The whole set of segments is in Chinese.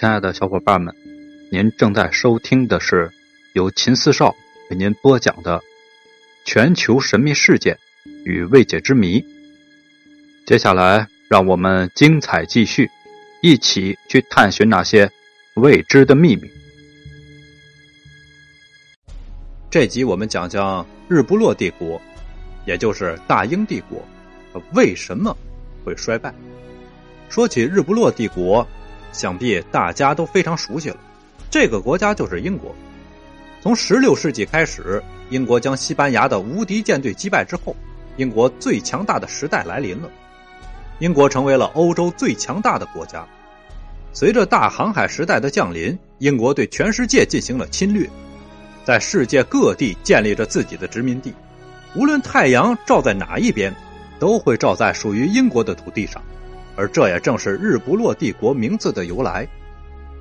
亲爱的小伙伴们，您正在收听的是由秦四少为您播讲的《全球神秘事件与未解之谜》。接下来，让我们精彩继续，一起去探寻那些未知的秘密。这集我们讲讲日不落帝国，也就是大英帝国，为什么会衰败？说起日不落帝国。想必大家都非常熟悉了，这个国家就是英国。从十六世纪开始，英国将西班牙的无敌舰队击败之后，英国最强大的时代来临了。英国成为了欧洲最强大的国家。随着大航海时代的降临，英国对全世界进行了侵略，在世界各地建立着自己的殖民地。无论太阳照在哪一边，都会照在属于英国的土地上。而这也正是日不落帝国名字的由来。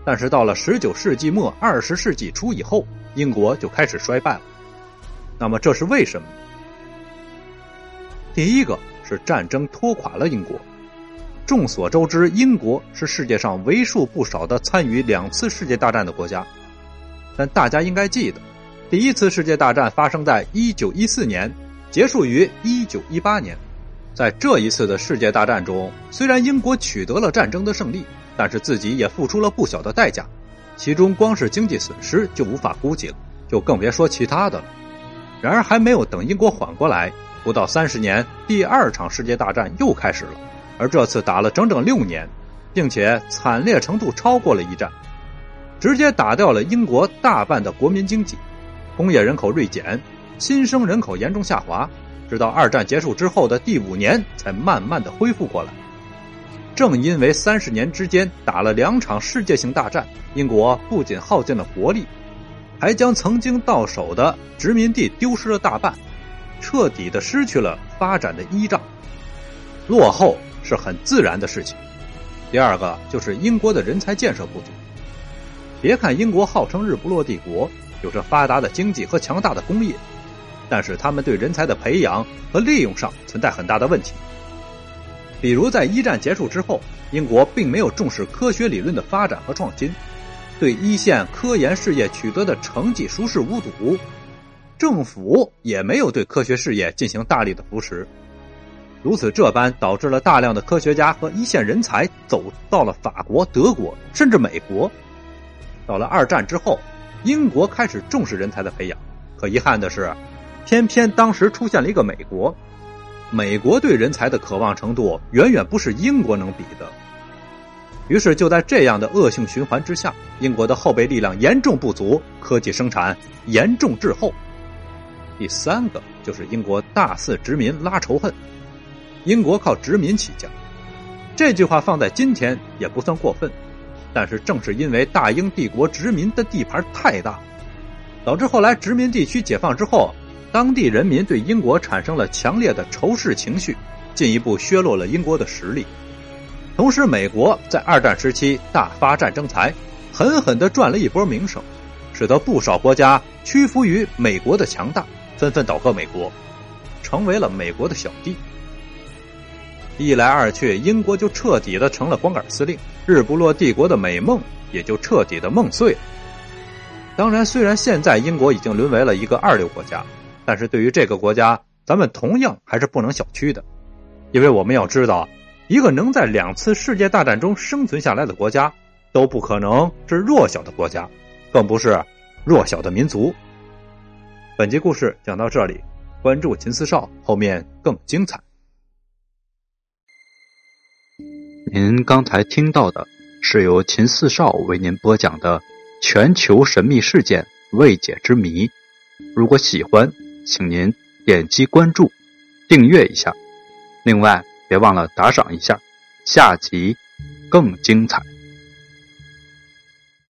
但是到了十九世纪末、二十世纪初以后，英国就开始衰败了。那么这是为什么？第一个是战争拖垮了英国。众所周知，英国是世界上为数不少的参与两次世界大战的国家。但大家应该记得，第一次世界大战发生在一九一四年，结束于一九一八年。在这一次的世界大战中，虽然英国取得了战争的胜利，但是自己也付出了不小的代价，其中光是经济损失就无法估计了，就更别说其他的了。然而，还没有等英国缓过来，不到三十年，第二场世界大战又开始了，而这次打了整整六年，并且惨烈程度超过了一战，直接打掉了英国大半的国民经济，工业人口锐减，新生人口严重下滑。直到二战结束之后的第五年，才慢慢的恢复过来。正因为三十年之间打了两场世界性大战，英国不仅耗尽了国力，还将曾经到手的殖民地丢失了大半，彻底的失去了发展的依仗。落后是很自然的事情。第二个就是英国的人才建设不足。别看英国号称日不落帝国，有着发达的经济和强大的工业。但是他们对人才的培养和利用上存在很大的问题。比如在一战结束之后，英国并没有重视科学理论的发展和创新，对一线科研事业取得的成绩熟视无睹，政府也没有对科学事业进行大力的扶持。如此这般，导致了大量的科学家和一线人才走到了法国、德国，甚至美国。到了二战之后，英国开始重视人才的培养，可遗憾的是。偏偏当时出现了一个美国，美国对人才的渴望程度远远不是英国能比的。于是就在这样的恶性循环之下，英国的后备力量严重不足，科技生产严重滞后。第三个就是英国大肆殖民拉仇恨，英国靠殖民起家，这句话放在今天也不算过分。但是正是因为大英帝国殖民的地盘太大，导致后来殖民地区解放之后。当地人民对英国产生了强烈的仇视情绪，进一步削弱了英国的实力。同时，美国在二战时期大发战争财，狠狠地赚了一波名声，使得不少国家屈服于美国的强大，纷纷倒戈美国，成为了美国的小弟。一来二去，英国就彻底的成了光杆司令，日不落帝国的美梦也就彻底的梦碎了。当然，虽然现在英国已经沦为了一个二流国家。但是对于这个国家，咱们同样还是不能小觑的，因为我们要知道，一个能在两次世界大战中生存下来的国家，都不可能是弱小的国家，更不是弱小的民族。本集故事讲到这里，关注秦四少，后面更精彩。您刚才听到的是由秦四少为您播讲的全球神秘事件未解之谜，如果喜欢。请您点击关注、订阅一下，另外别忘了打赏一下，下集更精彩。